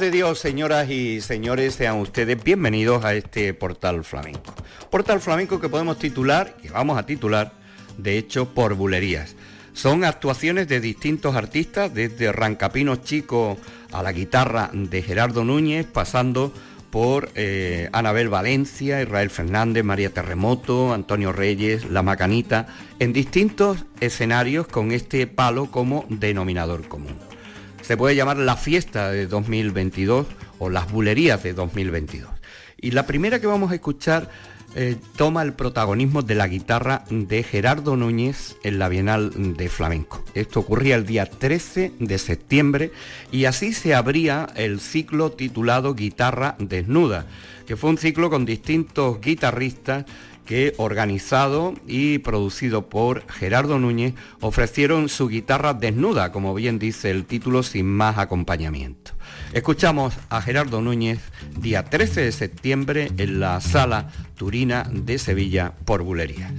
de Dios, señoras y señores, sean ustedes bienvenidos a este portal flamenco. Portal flamenco que podemos titular, que vamos a titular, de hecho, por bulerías. Son actuaciones de distintos artistas, desde Rancapino Chico a la guitarra de Gerardo Núñez, pasando por eh, Anabel Valencia, Israel Fernández, María Terremoto, Antonio Reyes, La Macanita, en distintos escenarios con este palo como denominador común se puede llamar la fiesta de 2022 o las bulerías de 2022. Y la primera que vamos a escuchar eh, toma el protagonismo de la guitarra de Gerardo Núñez en la Bienal de Flamenco. Esto ocurría el día 13 de septiembre y así se abría el ciclo titulado Guitarra Desnuda, que fue un ciclo con distintos guitarristas que organizado y producido por Gerardo Núñez ofrecieron su guitarra desnuda, como bien dice el título, sin más acompañamiento. Escuchamos a Gerardo Núñez día 13 de septiembre en la sala Turina de Sevilla por Bulerías.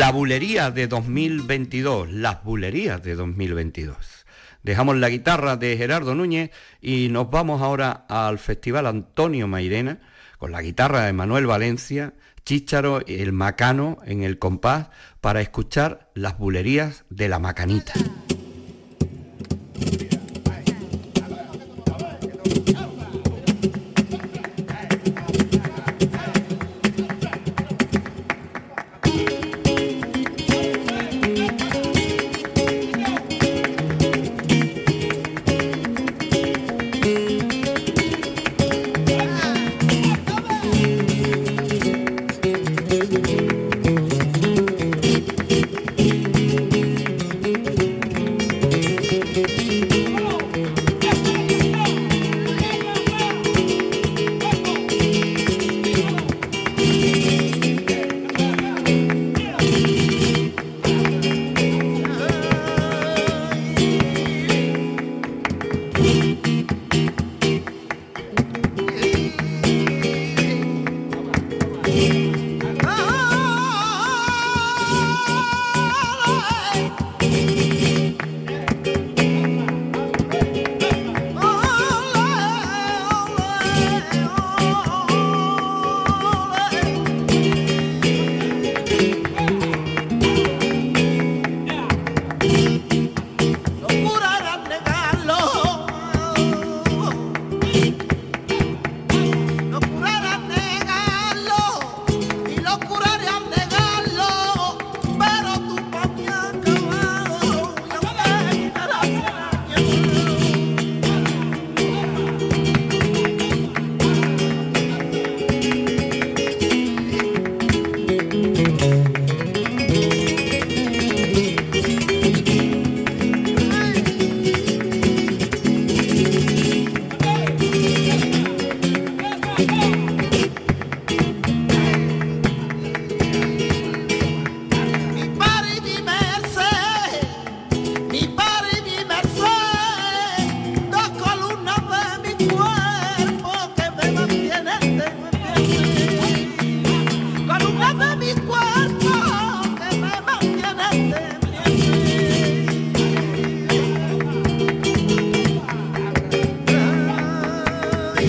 La bulería de 2022, las bulerías de 2022. Dejamos la guitarra de Gerardo Núñez y nos vamos ahora al Festival Antonio Mairena con la guitarra de Manuel Valencia, Chícharo, el Macano en el compás para escuchar las bulerías de la Macanita.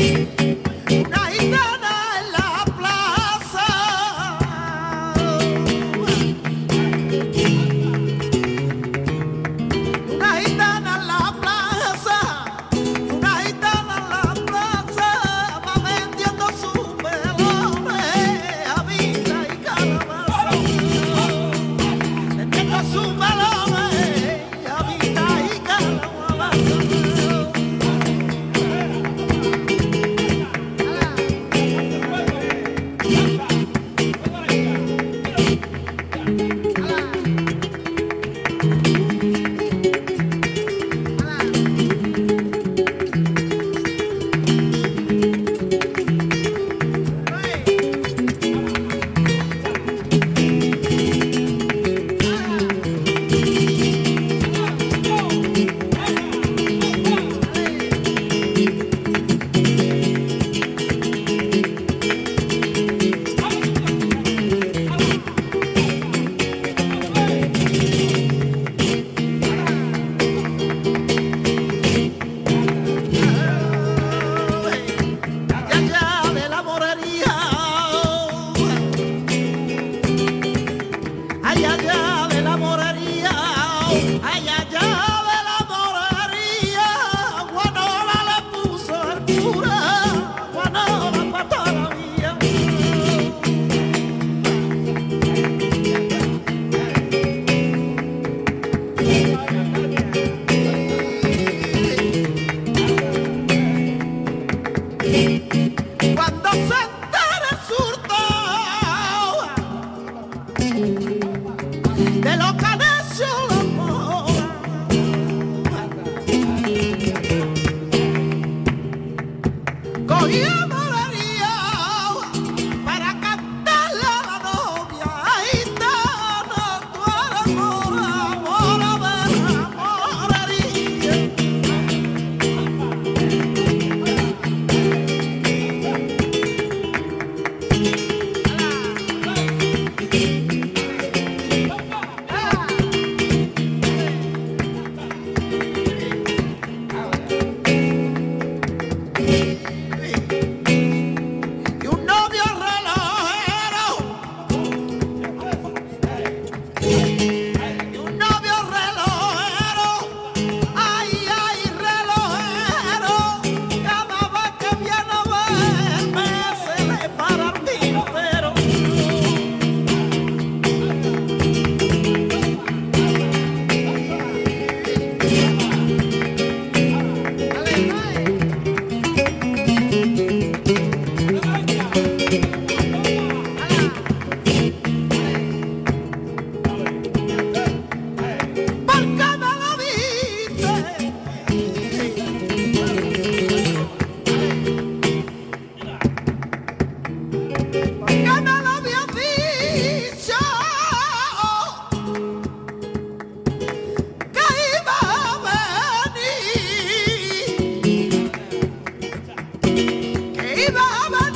Una Cuando se Iba, Iba,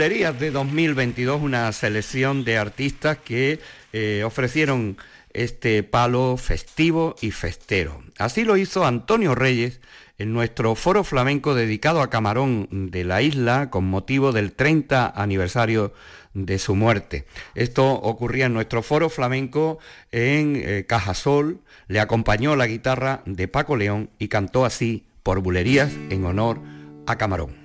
Bulerías de 2022, una selección de artistas que eh, ofrecieron este palo festivo y festero. Así lo hizo Antonio Reyes en nuestro foro flamenco dedicado a Camarón de la isla con motivo del 30 aniversario de su muerte. Esto ocurría en nuestro foro flamenco en eh, Cajasol, le acompañó la guitarra de Paco León y cantó así por Bulerías en honor a Camarón.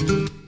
Thank you.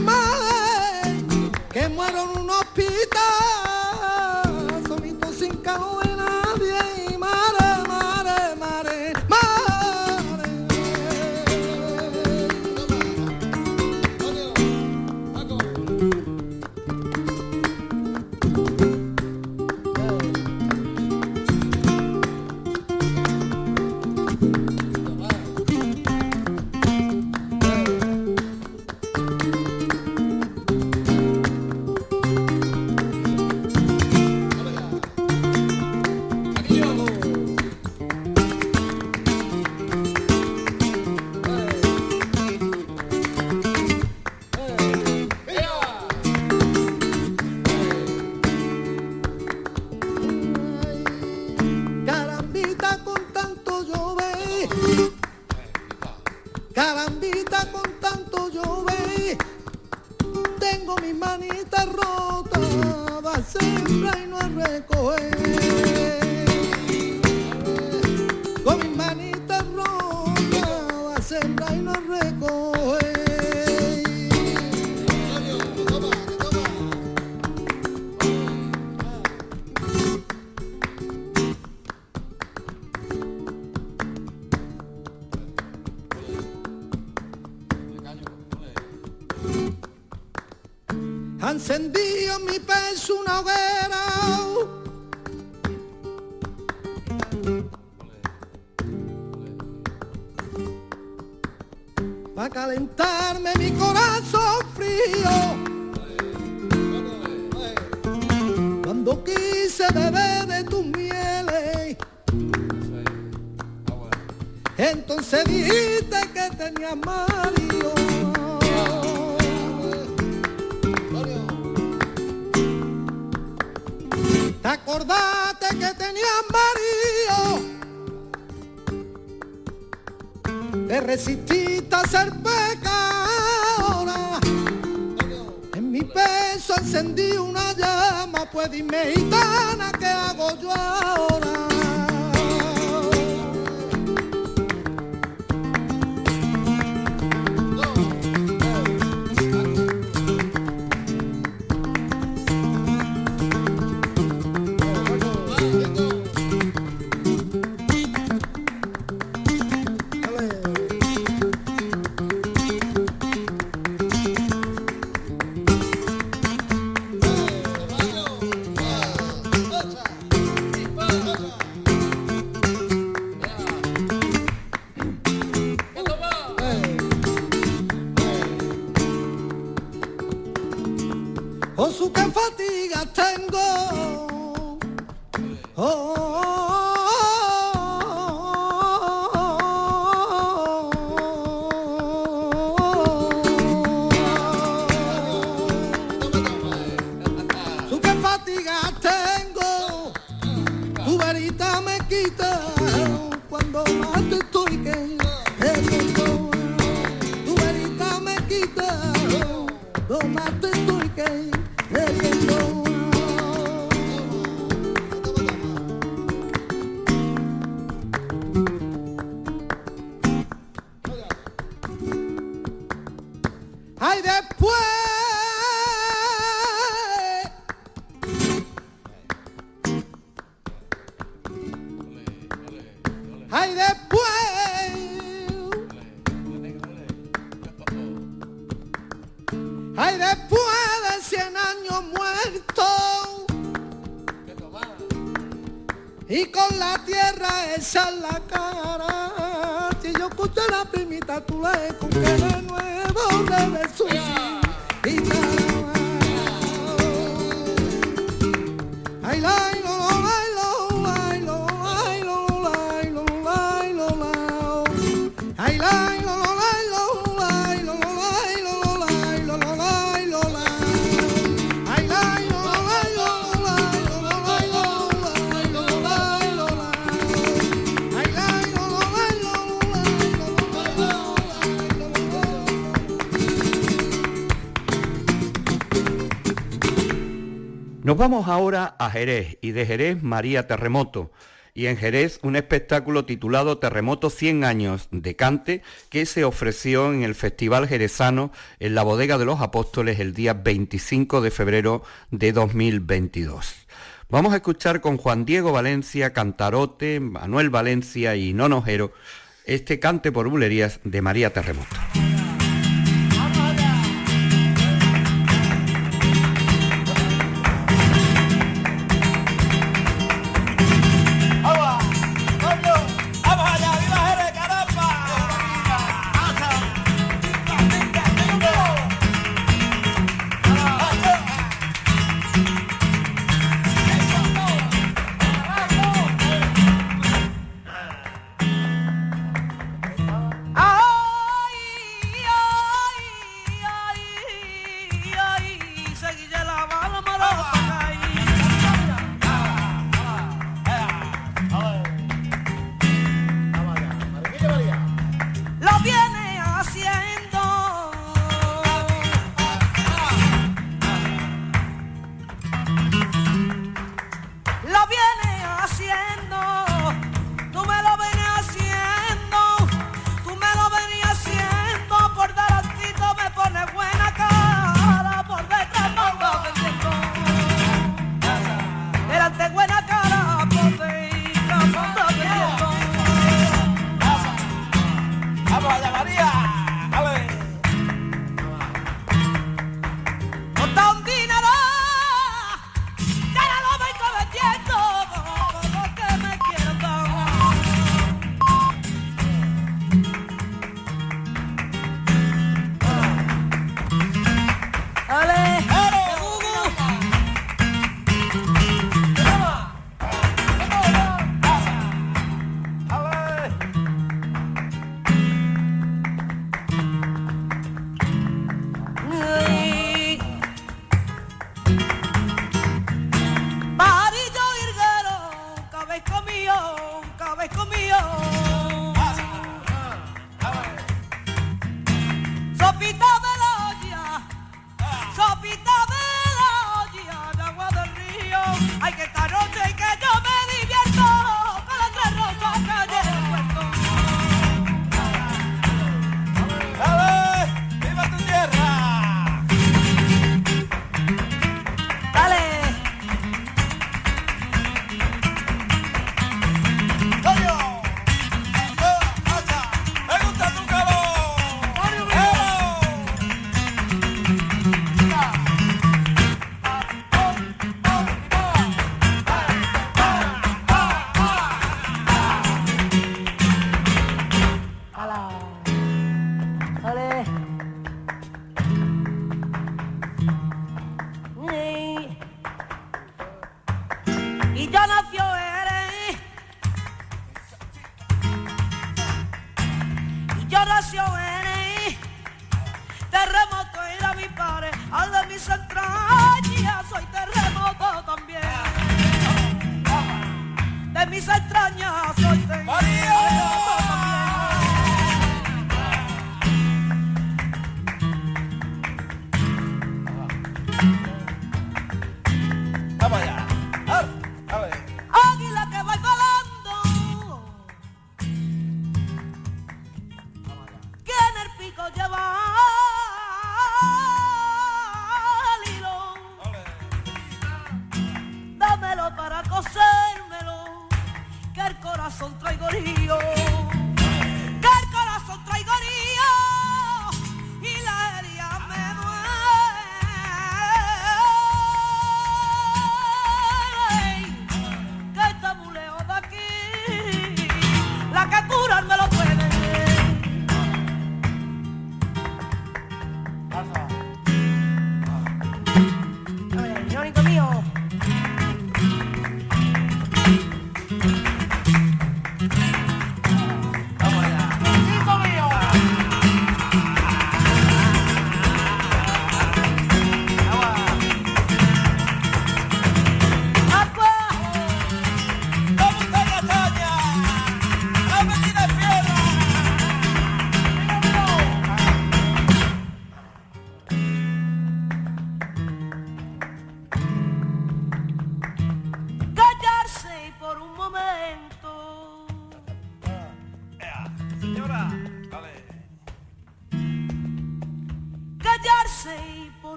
my tus mieles, entonces dijiste que tenía marido. acordate que tenías marido. Te resististe a ser pecadora. En mi peso encendí llama, pues dime gitana, ¿qué hago yo ahora? Lo más te estoy vamos ahora a Jerez y de Jerez María Terremoto. Y en Jerez un espectáculo titulado Terremoto 100 años de cante que se ofreció en el Festival Jerezano en la Bodega de los Apóstoles el día 25 de febrero de 2022. Vamos a escuchar con Juan Diego Valencia, Cantarote, Manuel Valencia y Nonojero este cante por bulerías de María Terremoto.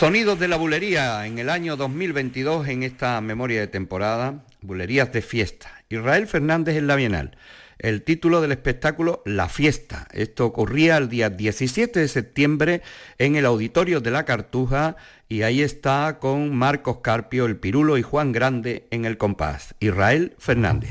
Sonidos de la bulería en el año 2022 en esta memoria de temporada, bulerías de fiesta. Israel Fernández en la Bienal. el título del espectáculo La Fiesta. Esto ocurría el día 17 de septiembre en el Auditorio de la Cartuja y ahí está con Marcos Carpio, el Pirulo y Juan Grande en el compás. Israel Fernández.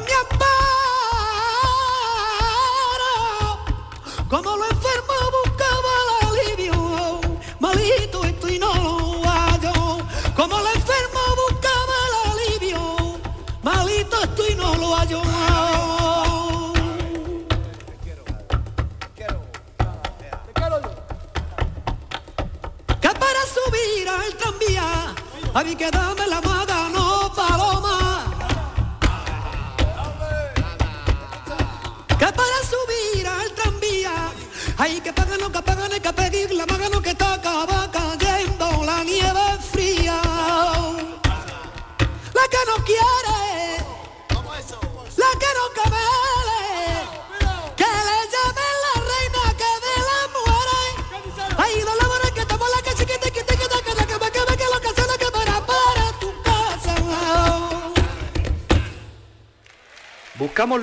you, me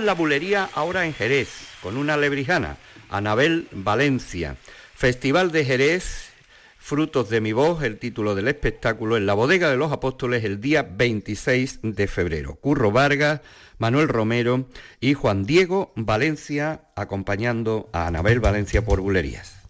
La Bulería ahora en Jerez, con una lebrijana, Anabel Valencia. Festival de Jerez, Frutos de mi voz, el título del espectáculo, en la Bodega de los Apóstoles el día 26 de febrero. Curro Vargas, Manuel Romero y Juan Diego Valencia acompañando a Anabel Valencia por Bulerías.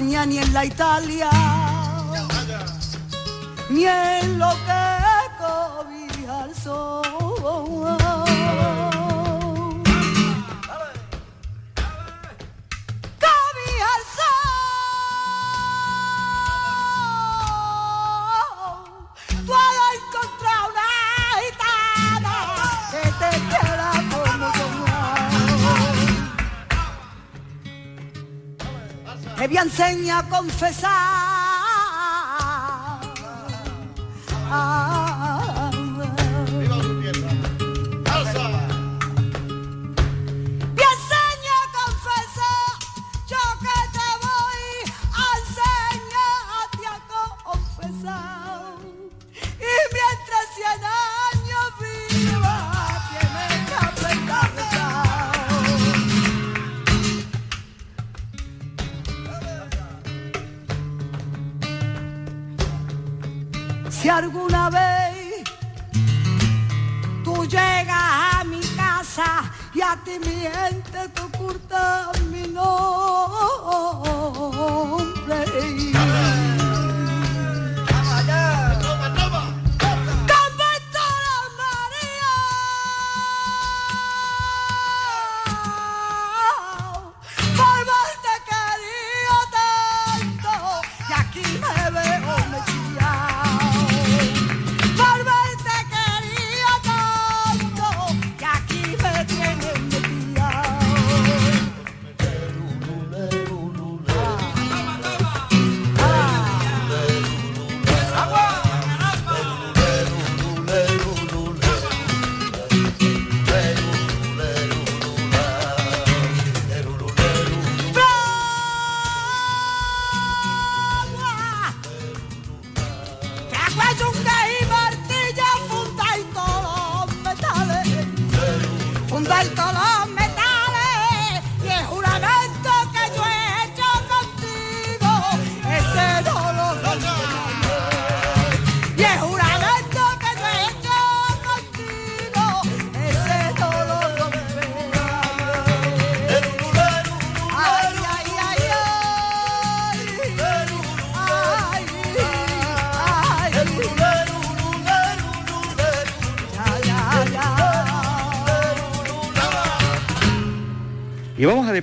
mañana y en la Italia. enseña a confesar. Ah,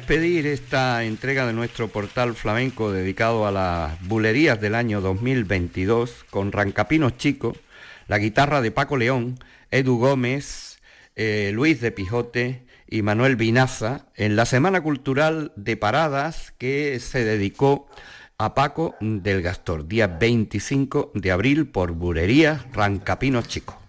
despedir esta entrega de nuestro portal flamenco dedicado a las bulerías del año 2022 con Rancapinos Chico, la guitarra de Paco León, Edu Gómez, eh, Luis de Pijote y Manuel Vinaza en la Semana Cultural de Paradas que se dedicó a Paco del Gastor, día 25 de abril por Bulerías Rancapinos Chico.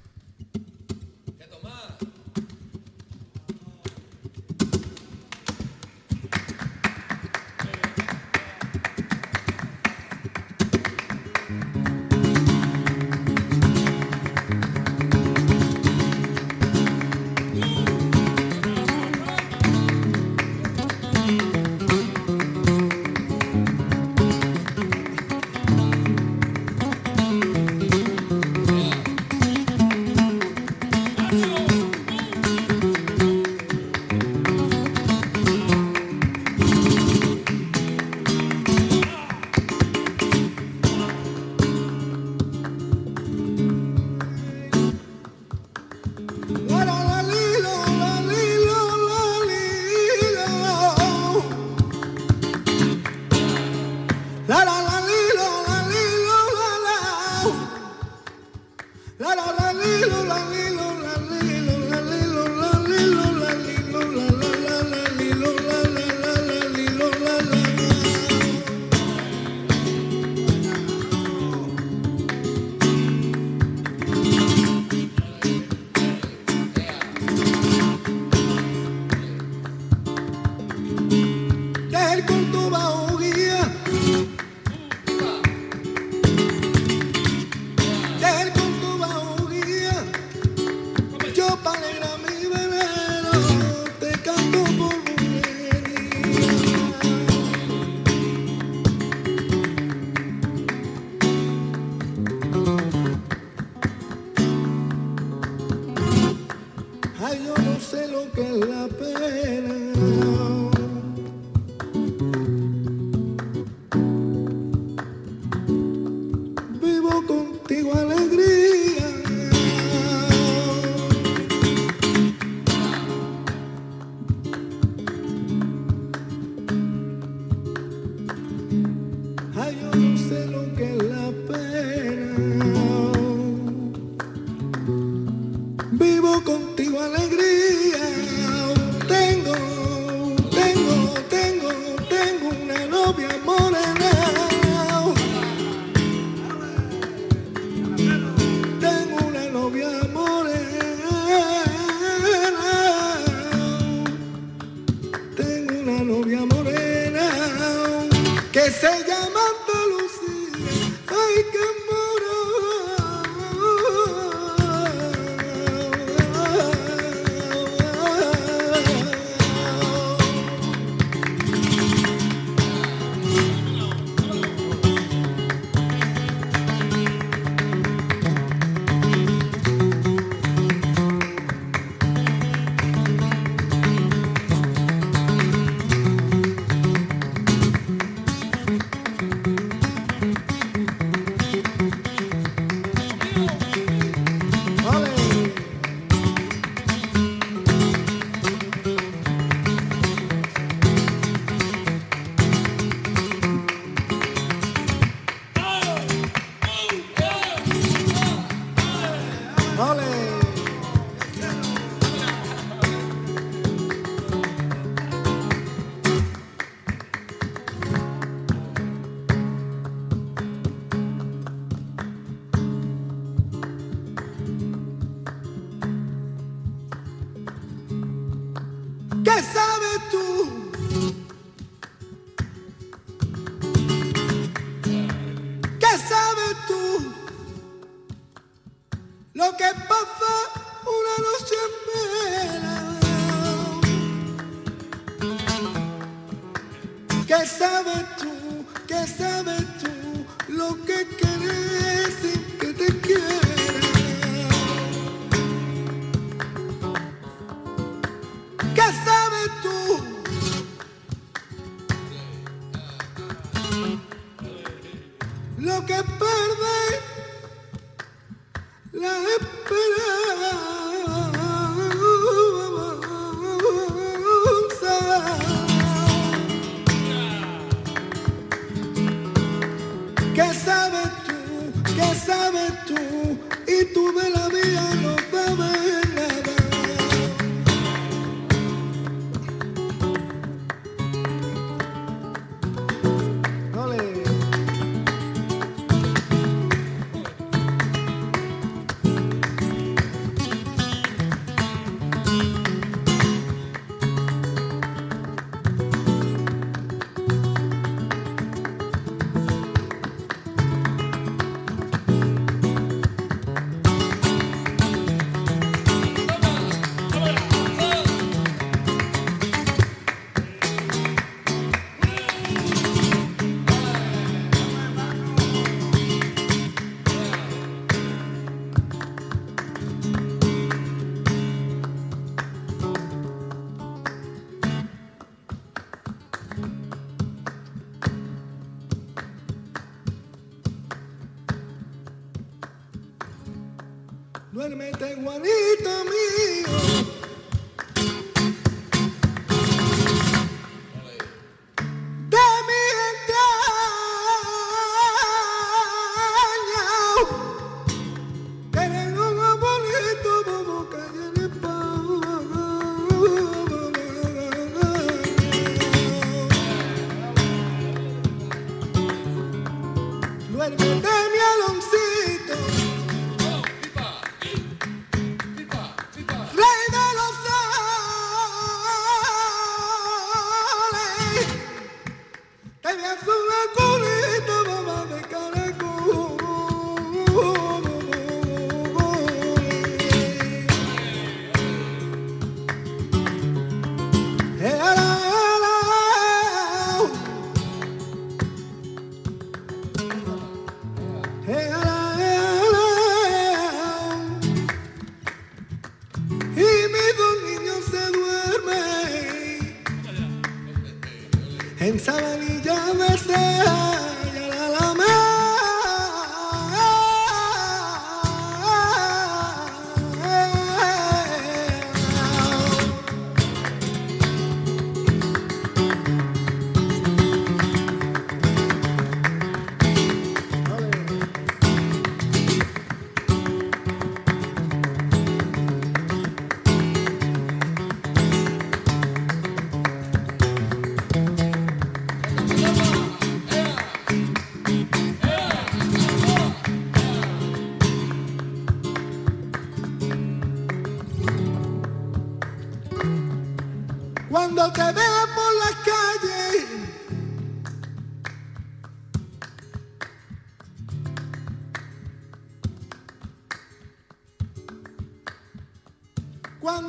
¿Qué sabes tú? Tú no sabes nada.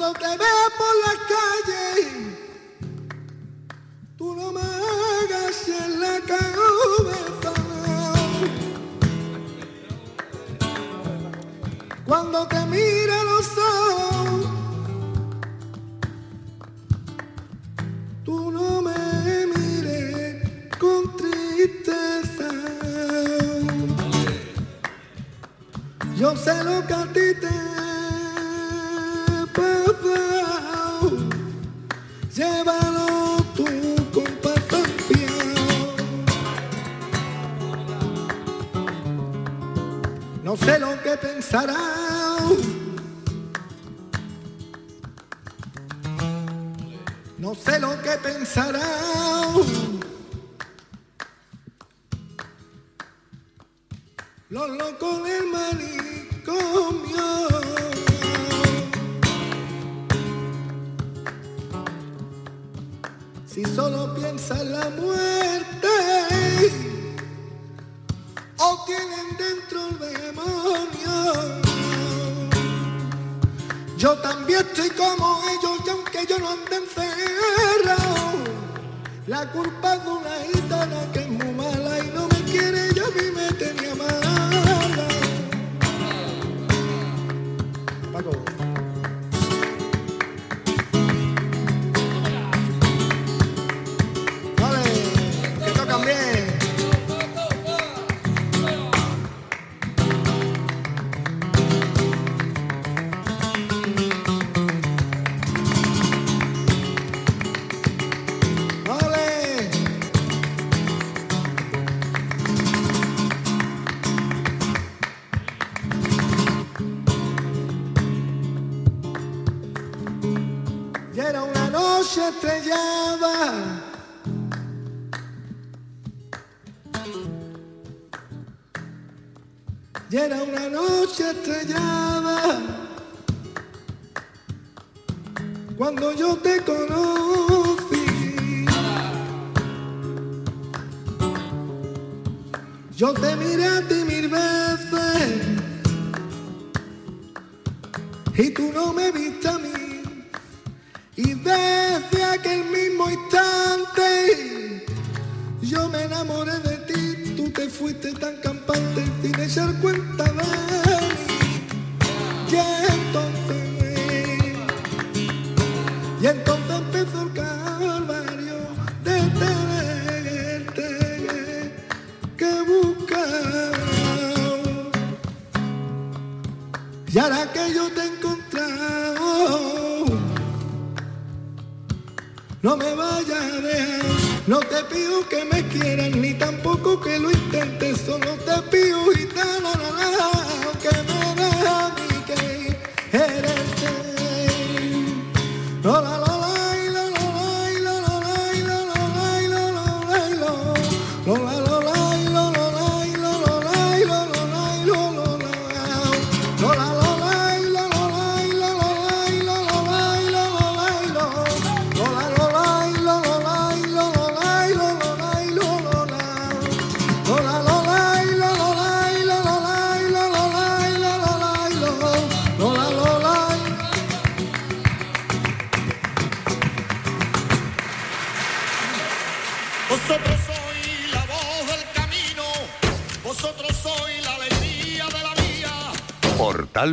Cuando te vea por la calle, tú no me hagas en la cabeza. Cuando te mire los ojos, tú no me mires con tristeza. Yo sé lo que a ti te no sé lo que pensará. No sé lo que pensará.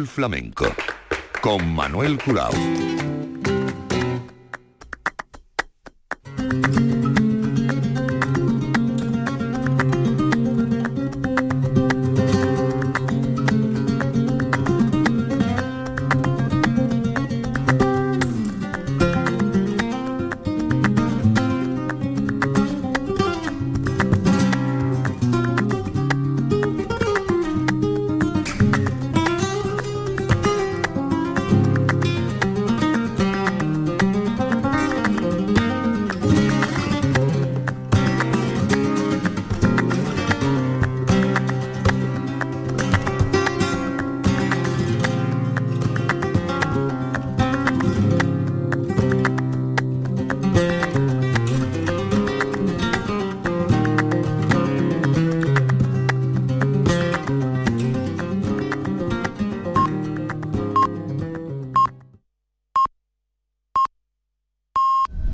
Flamenco con Manuel Curao.